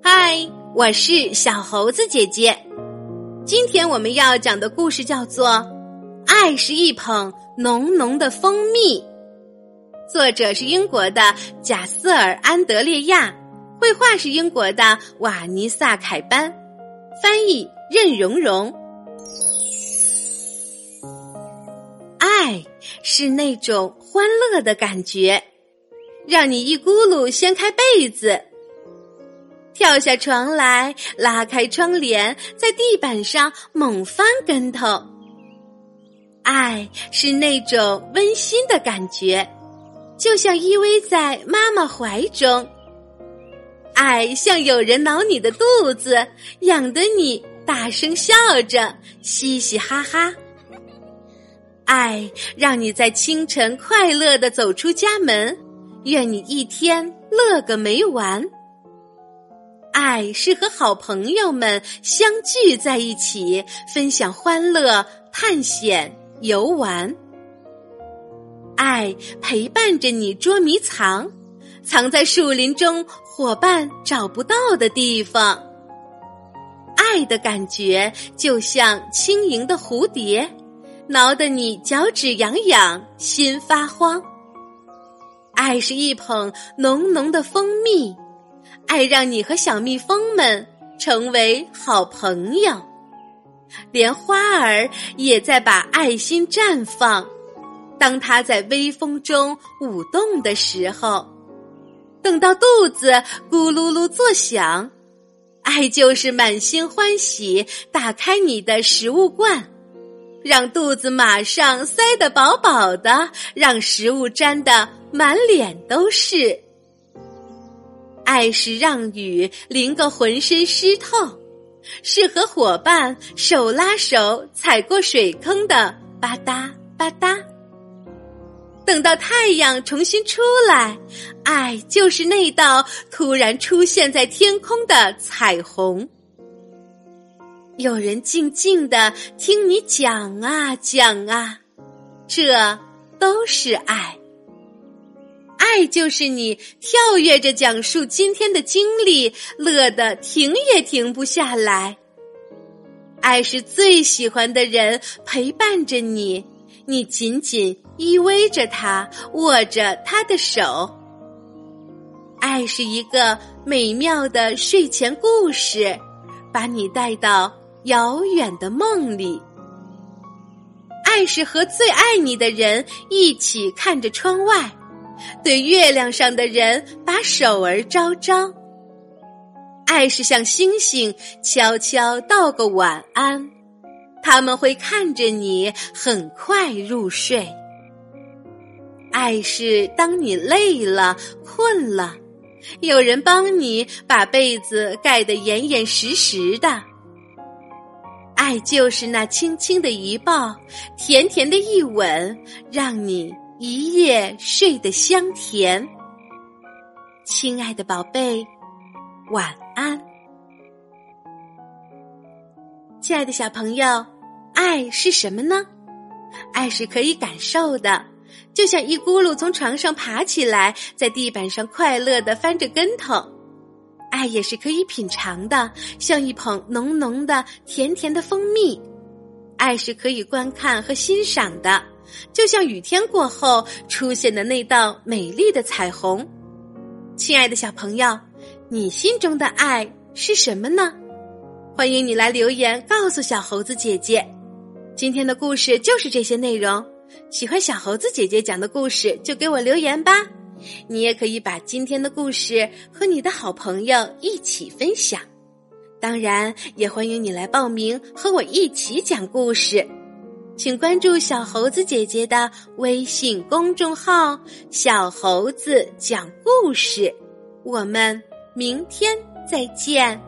嗨，我是小猴子姐姐。今天我们要讲的故事叫做《爱是一捧浓浓的蜂蜜》，作者是英国的贾斯尔·安德烈亚，绘画是英国的瓦尼萨·凯班，翻译任蓉蓉。爱是那种欢乐的感觉，让你一咕噜掀开被子。跳下床来，拉开窗帘，在地板上猛翻跟头。爱是那种温馨的感觉，就像依偎在妈妈怀中。爱像有人挠你的肚子，痒得你大声笑着，嘻嘻哈哈。爱让你在清晨快乐的走出家门，愿你一天乐个没完。爱是和好朋友们相聚在一起，分享欢乐、探险、游玩。爱陪伴着你捉迷藏，藏在树林中伙伴找不到的地方。爱的感觉就像轻盈的蝴蝶，挠得你脚趾痒痒，心发慌。爱是一捧浓浓的蜂蜜。爱让你和小蜜蜂们成为好朋友，连花儿也在把爱心绽放。当它在微风中舞动的时候，等到肚子咕噜噜作响，爱就是满心欢喜，打开你的食物罐，让肚子马上塞得饱饱的，让食物沾得满脸都是。爱是让雨淋个浑身湿透，是和伙伴手拉手踩过水坑的吧嗒吧嗒。等到太阳重新出来，爱就是那道突然出现在天空的彩虹。有人静静的听你讲啊讲啊，这都是爱。爱就是你跳跃着讲述今天的经历，乐得停也停不下来。爱是最喜欢的人陪伴着你，你紧紧依偎着他，握着他的手。爱是一个美妙的睡前故事，把你带到遥远的梦里。爱是和最爱你的人一起看着窗外。对月亮上的人把手儿招招，爱是向星星悄悄道个晚安，他们会看着你很快入睡。爱是当你累了困了，有人帮你把被子盖得严严实实的。爱就是那轻轻的一抱，甜甜的一吻，让你。一夜睡得香甜，亲爱的宝贝，晚安。亲爱的小朋友，爱是什么呢？爱是可以感受的，就像一咕噜从床上爬起来，在地板上快乐的翻着跟头。爱也是可以品尝的，像一捧浓浓的、甜甜的蜂蜜。爱是可以观看和欣赏的。就像雨天过后出现的那道美丽的彩虹，亲爱的小朋友，你心中的爱是什么呢？欢迎你来留言告诉小猴子姐姐。今天的故事就是这些内容，喜欢小猴子姐姐讲的故事就给我留言吧。你也可以把今天的故事和你的好朋友一起分享，当然也欢迎你来报名和我一起讲故事。请关注小猴子姐姐的微信公众号“小猴子讲故事”，我们明天再见。